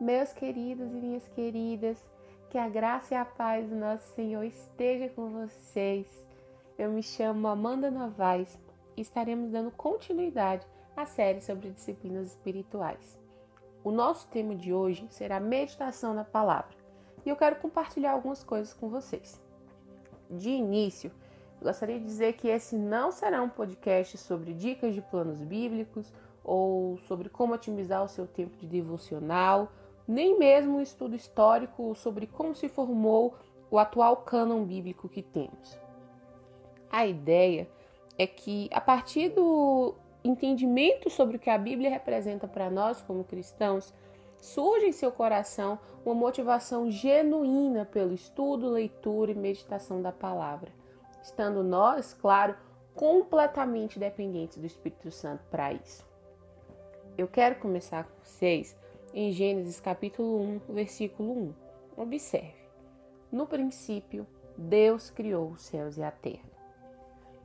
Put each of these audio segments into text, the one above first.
Meus queridos e minhas queridas, que a graça e a paz do nosso Senhor esteja com vocês. Eu me chamo Amanda Novaes e estaremos dando continuidade à série sobre disciplinas espirituais. O nosso tema de hoje será meditação na palavra e eu quero compartilhar algumas coisas com vocês. De início, gostaria de dizer que esse não será um podcast sobre dicas de planos bíblicos ou sobre como otimizar o seu tempo de devocional nem mesmo um estudo histórico sobre como se formou o atual cânon bíblico que temos. A ideia é que, a partir do entendimento sobre o que a Bíblia representa para nós como cristãos, surge em seu coração uma motivação genuína pelo estudo, leitura e meditação da palavra, estando nós, claro, completamente dependentes do Espírito Santo para isso. Eu quero começar com vocês em Gênesis capítulo 1, versículo 1. Observe. No princípio, Deus criou os céus e a terra.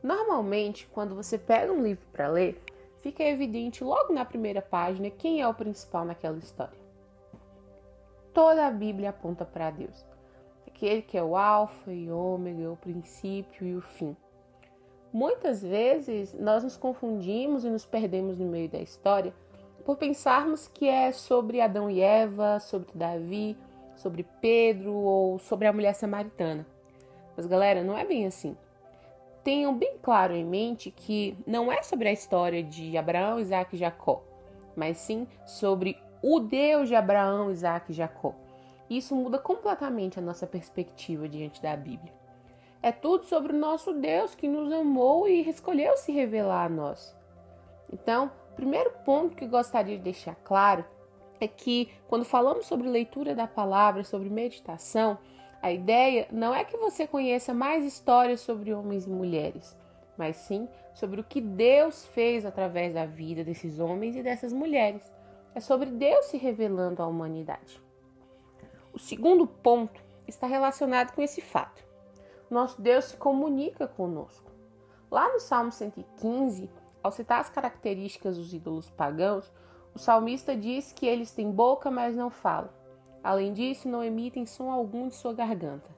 Normalmente, quando você pega um livro para ler, fica evidente logo na primeira página quem é o principal naquela história. Toda a Bíblia aponta para Deus, aquele que é o Alfa e Ômega, o princípio e o fim. Muitas vezes nós nos confundimos e nos perdemos no meio da história por pensarmos que é sobre Adão e Eva, sobre Davi, sobre Pedro ou sobre a mulher samaritana. Mas galera, não é bem assim. Tenham bem claro em mente que não é sobre a história de Abraão, Isaac e Jacó, mas sim sobre o Deus de Abraão, Isaac e Jacó. Isso muda completamente a nossa perspectiva diante da Bíblia. É tudo sobre o nosso Deus que nos amou e escolheu se revelar a nós. Então, primeiro ponto que gostaria de deixar claro é que quando falamos sobre leitura da palavra, sobre meditação, a ideia não é que você conheça mais histórias sobre homens e mulheres, mas sim sobre o que Deus fez através da vida desses homens e dessas mulheres. É sobre Deus se revelando à humanidade. O segundo ponto está relacionado com esse fato. Nosso Deus se comunica conosco. Lá no Salmo 115, ao citar as características dos ídolos pagãos, o salmista diz que eles têm boca, mas não falam. Além disso, não emitem som algum de sua garganta.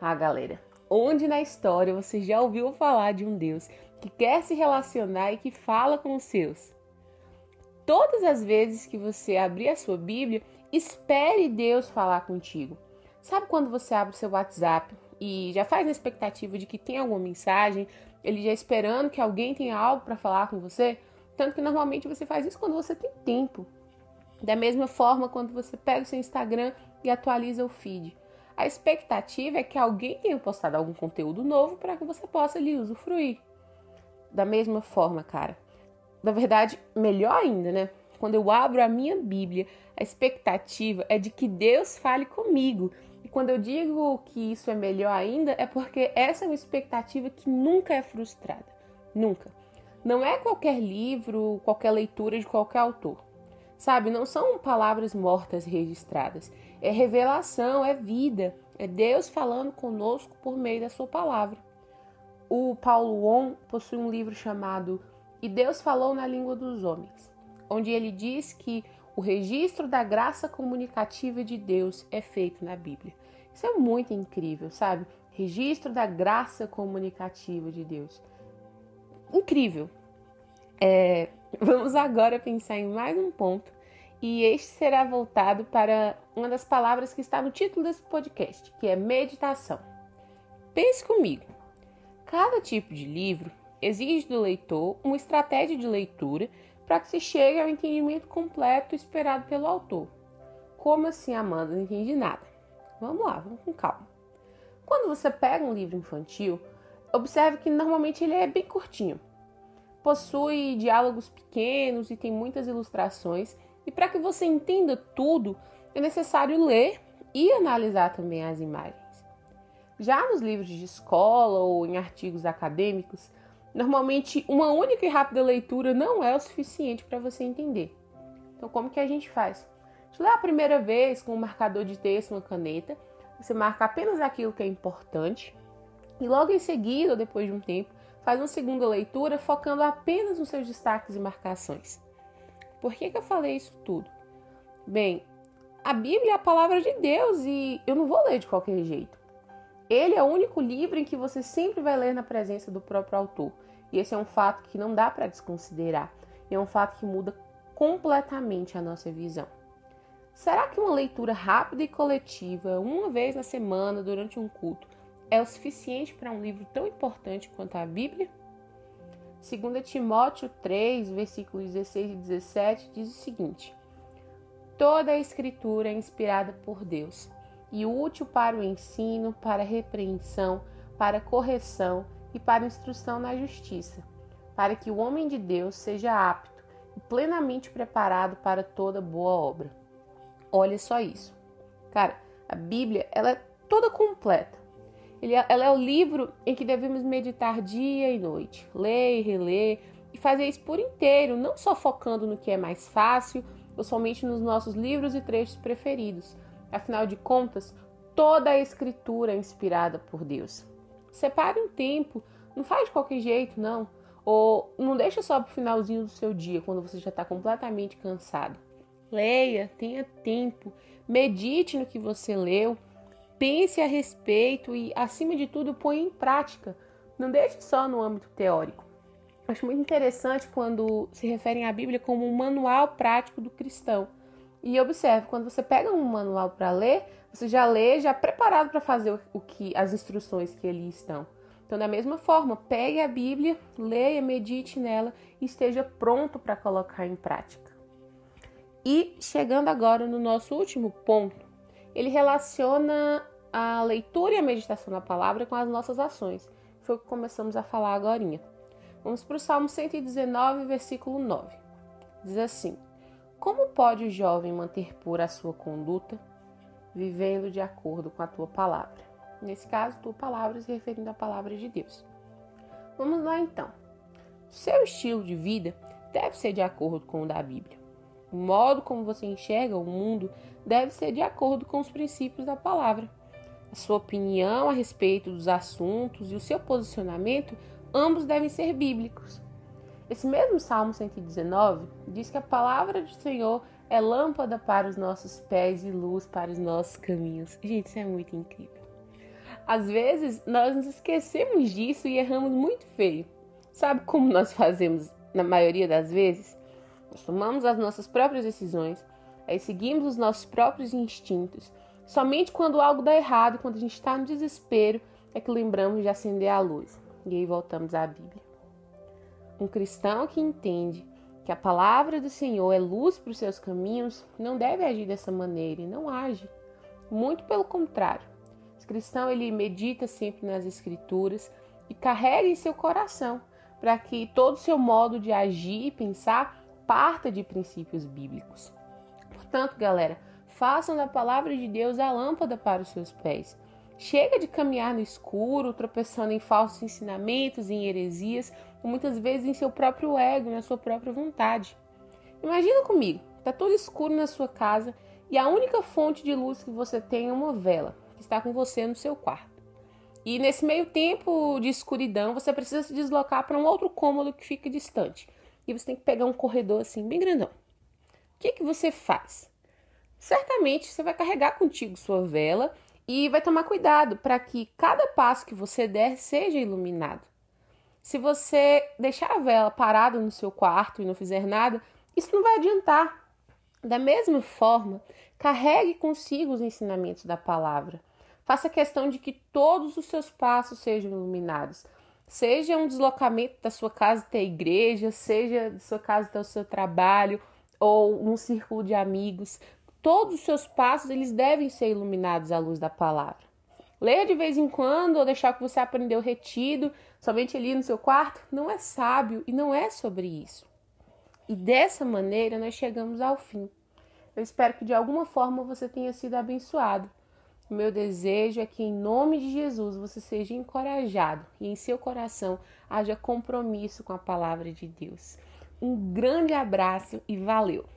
Ah, galera, onde na história você já ouviu falar de um Deus que quer se relacionar e que fala com os seus? Todas as vezes que você abrir a sua Bíblia, espere Deus falar contigo. Sabe quando você abre o seu WhatsApp e já faz na expectativa de que tem alguma mensagem, ele já esperando que alguém tenha algo para falar com você, tanto que normalmente você faz isso quando você tem tempo. Da mesma forma, quando você pega o seu Instagram e atualiza o feed. A expectativa é que alguém tenha postado algum conteúdo novo para que você possa ali usufruir. Da mesma forma, cara. Na verdade, melhor ainda, né? Quando eu abro a minha Bíblia, a expectativa é de que Deus fale comigo quando eu digo que isso é melhor ainda, é porque essa é uma expectativa que nunca é frustrada. Nunca. Não é qualquer livro, qualquer leitura de qualquer autor. Sabe, não são palavras mortas registradas. É revelação, é vida. É Deus falando conosco por meio da sua palavra. O Paulo On possui um livro chamado E Deus Falou na Língua dos Homens, onde ele diz que o registro da graça comunicativa de Deus é feito na Bíblia. Isso é muito incrível, sabe? Registro da graça comunicativa de Deus. Incrível. É, vamos agora pensar em mais um ponto, e este será voltado para uma das palavras que está no título desse podcast, que é meditação. Pense comigo. Cada tipo de livro exige do leitor uma estratégia de leitura para que se chegue ao entendimento completo esperado pelo autor. Como assim, Amanda? Não entendi nada. Vamos lá, vamos com calma. Quando você pega um livro infantil, observe que normalmente ele é bem curtinho. Possui diálogos pequenos e tem muitas ilustrações, e para que você entenda tudo, é necessário ler e analisar também as imagens. Já nos livros de escola ou em artigos acadêmicos, Normalmente, uma única e rápida leitura não é o suficiente para você entender. Então, como que a gente faz? Lê a primeira vez com um marcador de texto, uma caneta. Você marca apenas aquilo que é importante. E logo em seguida, ou depois de um tempo, faz uma segunda leitura focando apenas nos seus destaques e marcações. Por que, que eu falei isso tudo? Bem, a Bíblia é a palavra de Deus e eu não vou ler de qualquer jeito. Ele é o único livro em que você sempre vai ler na presença do próprio autor. E esse é um fato que não dá para desconsiderar. E é um fato que muda completamente a nossa visão. Será que uma leitura rápida e coletiva, uma vez na semana, durante um culto, é o suficiente para um livro tão importante quanto a Bíblia? 2 Timóteo 3, versículos 16 e 17 diz o seguinte: Toda a escritura é inspirada por Deus e útil para o ensino, para a repreensão, para a correção e para a instrução na justiça, para que o homem de Deus seja apto e plenamente preparado para toda boa obra. Olha só isso. Cara, a Bíblia, ela é toda completa. É, ela é o livro em que devemos meditar dia e noite, ler e reler e fazer isso por inteiro, não só focando no que é mais fácil ou somente nos nossos livros e trechos preferidos. Afinal de contas, toda a escritura é inspirada por Deus. Separe um tempo, não faz de qualquer jeito, não. Ou não deixa só para o finalzinho do seu dia, quando você já está completamente cansado. Leia, tenha tempo, medite no que você leu, pense a respeito e, acima de tudo, ponha em prática. Não deixe só no âmbito teórico. Acho muito interessante quando se referem à Bíblia como um manual prático do cristão. E observe, quando você pega um manual para ler, você já lê já preparado para fazer o que as instruções que ali estão. Então, da mesma forma, pegue a Bíblia, leia, medite nela e esteja pronto para colocar em prática. E chegando agora no nosso último ponto, ele relaciona a leitura e a meditação da palavra com as nossas ações. Foi o que começamos a falar agora. Vamos para o Salmo 119, versículo 9. Diz assim: Como pode o jovem manter pura a sua conduta, vivendo de acordo com a tua palavra? Nesse caso, tua palavra se referindo à palavra de Deus. Vamos lá então. Seu estilo de vida deve ser de acordo com o da Bíblia. O modo como você enxerga o mundo deve ser de acordo com os princípios da palavra. A sua opinião a respeito dos assuntos e o seu posicionamento, ambos devem ser bíblicos. Esse mesmo Salmo 119 diz que a palavra do Senhor é lâmpada para os nossos pés e luz para os nossos caminhos. Gente, isso é muito incrível. Às vezes nós nos esquecemos disso e erramos muito feio. Sabe como nós fazemos na maioria das vezes? Nós tomamos as nossas próprias decisões, aí seguimos os nossos próprios instintos. Somente quando algo dá errado, quando a gente está no desespero, é que lembramos de acender a luz. E aí voltamos à Bíblia. Um cristão que entende que a palavra do Senhor é luz para os seus caminhos, não deve agir dessa maneira e não age. Muito pelo contrário. Esse cristão ele medita sempre nas escrituras e carrega em seu coração para que todo o seu modo de agir e pensar parta de princípios bíblicos. Portanto, galera, façam da palavra de Deus a lâmpada para os seus pés. Chega de caminhar no escuro, tropeçando em falsos ensinamentos, em heresias, ou muitas vezes em seu próprio ego, na sua própria vontade. Imagina comigo, está tudo escuro na sua casa e a única fonte de luz que você tem é uma vela, que está com você no seu quarto. E nesse meio tempo de escuridão, você precisa se deslocar para um outro cômodo que fica distante e você tem que pegar um corredor assim bem grandão. O que, que você faz? Certamente você vai carregar contigo sua vela e vai tomar cuidado para que cada passo que você der seja iluminado. Se você deixar a vela parada no seu quarto e não fizer nada, isso não vai adiantar. Da mesma forma, carregue consigo os ensinamentos da palavra. Faça questão de que todos os seus passos sejam iluminados. Seja um deslocamento da sua casa até a igreja, seja da sua casa até o seu trabalho ou um círculo de amigos, todos os seus passos eles devem ser iluminados à luz da palavra. Leia de vez em quando ou deixar que você aprendeu retido somente ali no seu quarto não é sábio e não é sobre isso. E dessa maneira nós chegamos ao fim. Eu espero que de alguma forma você tenha sido abençoado. Meu desejo é que, em nome de Jesus, você seja encorajado e em seu coração haja compromisso com a palavra de Deus. Um grande abraço e valeu!